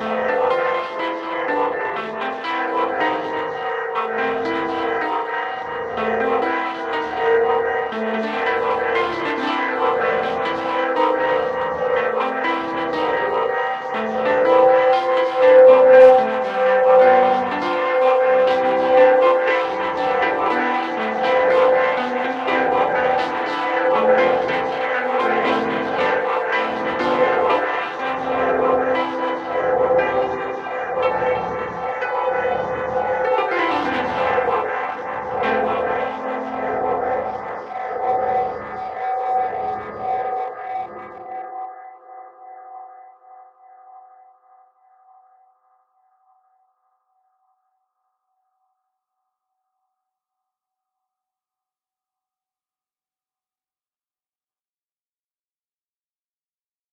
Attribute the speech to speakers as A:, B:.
A: Bye.